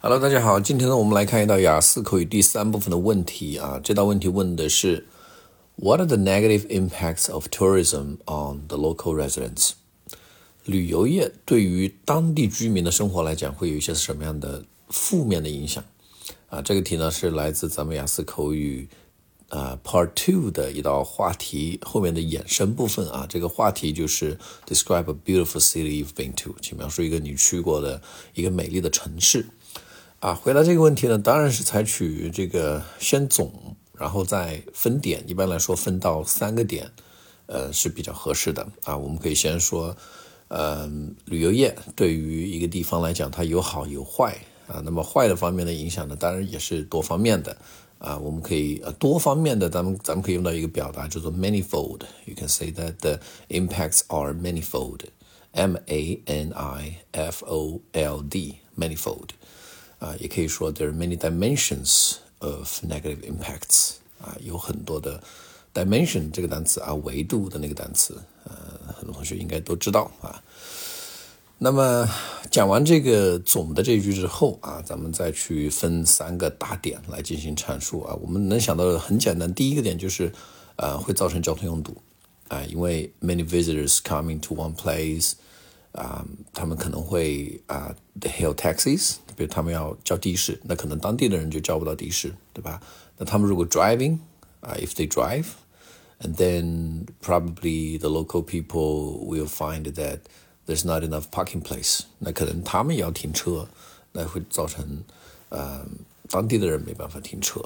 Hello，大家好，今天呢，我们来看一道雅思口语第三部分的问题啊。这道问题问的是，What are the negative impacts of tourism on the local residents？旅游业对于当地居民的生活来讲，会有一些什么样的负面的影响？啊，这个题呢是来自咱们雅思口语啊 Part Two 的一道话题后面的衍生部分啊。这个话题就是 Describe a beautiful city you've been to，请描述一个你去过的一个美丽的城市。啊，回答这个问题呢，当然是采取这个先总，然后再分点。一般来说，分到三个点，呃是比较合适的啊。我们可以先说，呃，旅游业对于一个地方来讲，它有好有坏啊。那么坏的方面的影响呢，当然也是多方面的啊。我们可以呃多方面的，咱们咱们可以用到一个表达，叫做 manifold。You can say that the impacts are manifold. M A N I F O L D，manifold。啊，也可以说 there are many dimensions of negative impacts 啊，有很多的 dimension 这个单词啊，维度的那个单词，呃，很多同学应该都知道啊。那么讲完这个总的这句之后啊，咱们再去分三个大点来进行阐述啊。我们能想到的很简单，第一个点就是呃，会造成交通拥堵啊，因为 many visitors coming to one place。啊，他们可能会啊，the hail taxis，比如他们要叫的士，那可能当地的人就叫不到的士，对吧？那他们如果 driving 啊，if they drive，and then probably the local people will find that there's not enough parking place，那可能他们也要停车，那会造成呃当地的人没办法停车。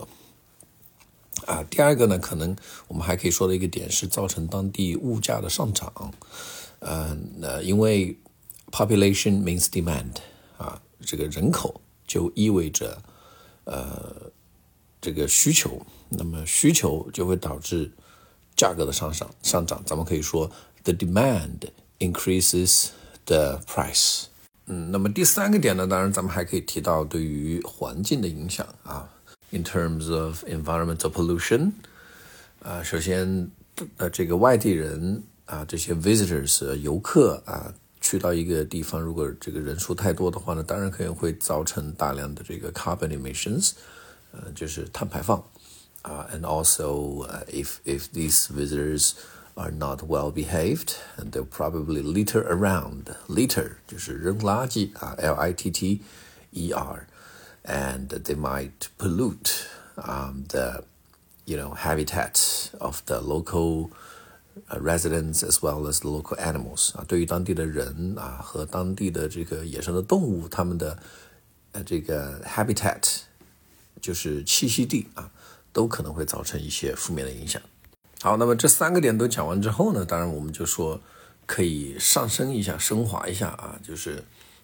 啊，第二个呢，可能我们还可以说的一个点是造成当地物价的上涨。嗯，那因为 population means demand 啊，这个人口就意味着呃这个需求，那么需求就会导致价格的上涨上涨。咱们可以说 the demand increases the price。嗯，那么第三个点呢，当然咱们还可以提到对于环境的影响啊 ，in terms of environmental pollution。啊，首先呃这个外地人。啊，这些 visitors 游客啊，去到一个地方，如果这个人数太多的话呢，当然可能会造成大量的这个 carbon emissions，呃，就是碳排放啊，and also if if these visitors are not well behaved and they'll probably litter around，litter 就是扔垃圾啊，L I T T E and they might pollute um the you know habitat of the local residents as well as local animals 啊，对于当地的人啊和当地的这个野生的动物，他们的这个 habitat 就是栖息地啊，都可能会造成一些负面的影响。好，那么这三个点都讲完之后呢，当然我们就说可以上升一下、升华一下啊，就是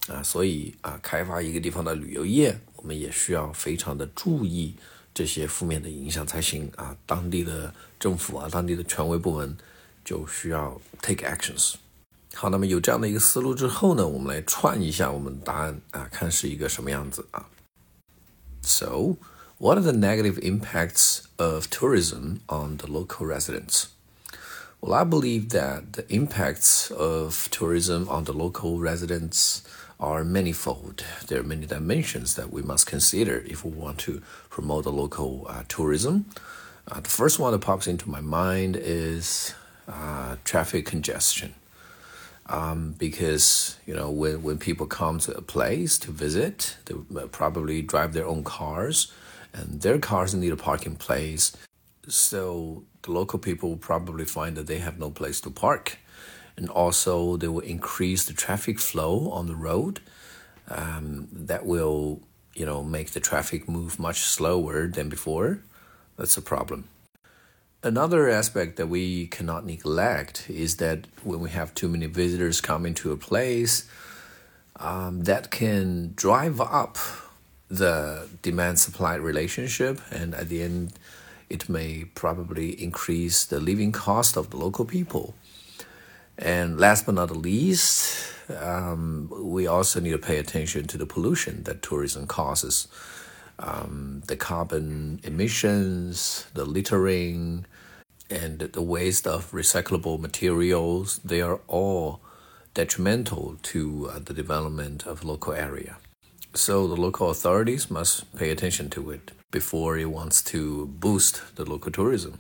啊，所以啊，开发一个地方的旅游业，我们也需要非常的注意这些负面的影响才行啊。当地的政府啊，当地的权威部门。就需要 take actions。好，那么有这样的一个思路之后呢，我们来串一下我们答案啊，看是一个什么样子啊。So, what are the negative impacts of tourism on the local residents? Well, I believe that the impacts of tourism on the local residents are manifold. There are many dimensions that we must consider if we want to promote the local uh, tourism. Uh, the first one that pops into my mind is uh, traffic congestion. Um, because you know when, when people come to a place to visit, they probably drive their own cars, and their cars need a parking place. So the local people will probably find that they have no place to park, and also they will increase the traffic flow on the road. Um, that will you know make the traffic move much slower than before. That's a problem. Another aspect that we cannot neglect is that when we have too many visitors coming to a place, um, that can drive up the demand supply relationship, and at the end, it may probably increase the living cost of the local people. And last but not the least, um, we also need to pay attention to the pollution that tourism causes um, the carbon emissions, the littering, and the waste of recyclable materials, they are all detrimental to uh, the development of local area. so the local authorities must pay attention to it before it wants to boost the local tourism.